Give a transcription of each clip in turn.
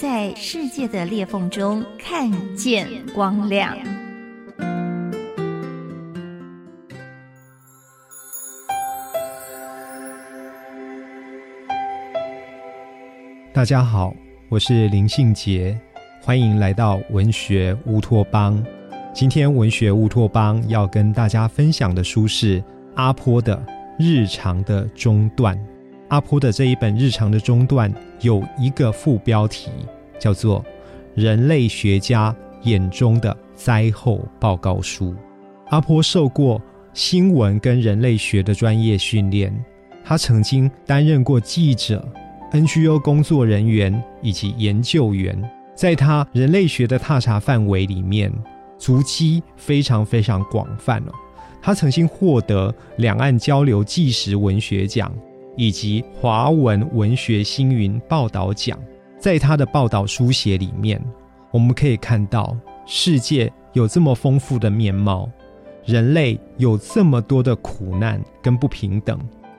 在世界的裂缝中看见光亮。大家好，我是林信杰，欢迎来到文学乌托邦。今天文学乌托邦要跟大家分享的书是阿坡的《日常的中断》。阿坡的这一本《日常的中断》有一个副标题，叫做《人类学家眼中的灾后报告书》。阿坡受过新闻跟人类学的专业训练，他曾经担任过记者、NGO 工作人员以及研究员，在他人类学的踏查范围里面，足迹非常非常广泛了。他曾经获得两岸交流纪实文学奖。以及华文文学星云报道奖，在他的报道书写里面，我们可以看到世界有这么丰富的面貌，人类有这么多的苦难跟不平等。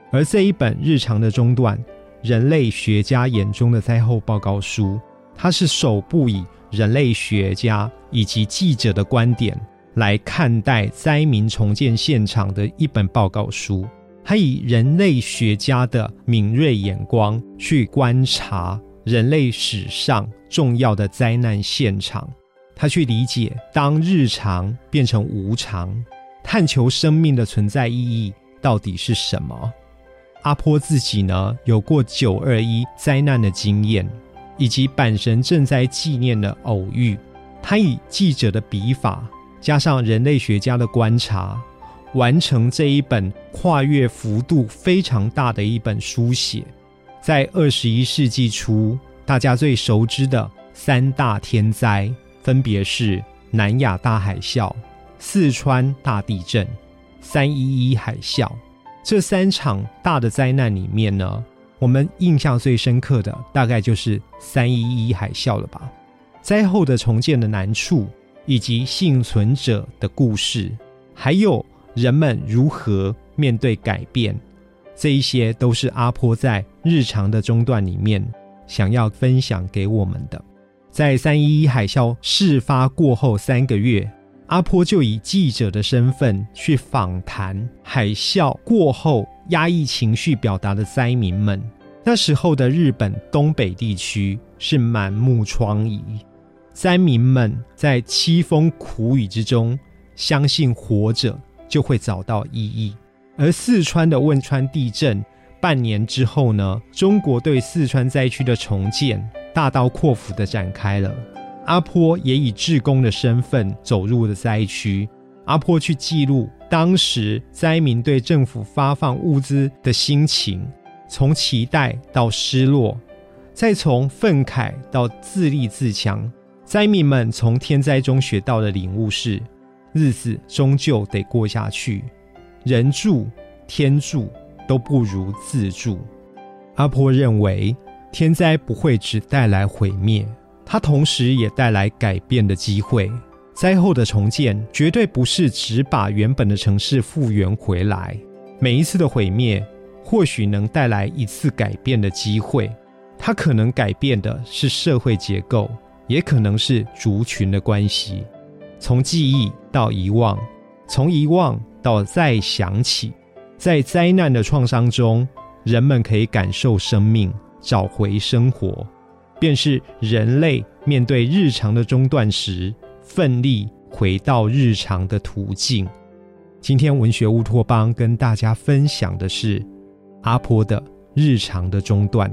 而这一本日常的中断，人类学家眼中的灾后报告书，它是首部以人类学家以及记者的观点来看待灾民重建现场的一本报告书。他以人类学家的敏锐眼光去观察人类史上重要的灾难现场，他去理解当日常变成无常，探求生命的存在意义到底是什么。阿坡自己呢，有过九二一灾难的经验，以及阪神正在纪念的偶遇。他以记者的笔法，加上人类学家的观察。完成这一本跨越幅度非常大的一本书写，在二十一世纪初，大家最熟知的三大天灾，分别是南亚大海啸、四川大地震、三一一海啸。这三场大的灾难里面呢，我们印象最深刻的大概就是三一一海啸了吧？灾后的重建的难处，以及幸存者的故事，还有。人们如何面对改变？这一些都是阿坡在日常的中段里面想要分享给我们的。在三一一海啸事发过后三个月，阿坡就以记者的身份去访谈海啸过后压抑情绪表达的灾民们。那时候的日本东北地区是满目疮痍，灾民们在凄风苦雨之中，相信活着。就会找到意义。而四川的汶川地震半年之后呢，中国对四川灾区的重建大刀阔斧的展开了。阿坡也以志工的身份走入了灾区。阿坡去记录当时灾民对政府发放物资的心情，从期待到失落，再从愤慨到自立自强。灾民们从天灾中学到的领悟是。日子终究得过下去，人助天助都不如自助。阿婆认为，天灾不会只带来毁灭，它同时也带来改变的机会。灾后的重建绝对不是只把原本的城市复原回来，每一次的毁灭或许能带来一次改变的机会。它可能改变的是社会结构，也可能是族群的关系。从记忆到遗忘，从遗忘到再想起，在灾难的创伤中，人们可以感受生命，找回生活，便是人类面对日常的中断时，奋力回到日常的途径。今天文学乌托邦跟大家分享的是阿婆的日常的中断。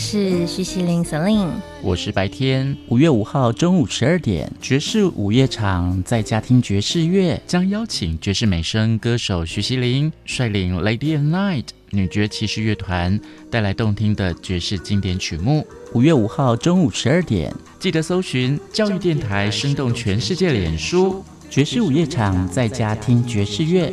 是徐熙玲 Celine，我是白天。五月五号中午十二点，爵士午夜场在家听爵士乐，将邀请爵士美声歌手徐熙玲率领 Lady and Night 女爵骑士乐团带来动听的爵士经典曲目。五月五号中午十二点，记得搜寻教育电台，生动全世界脸书爵士午夜场在家听爵士乐。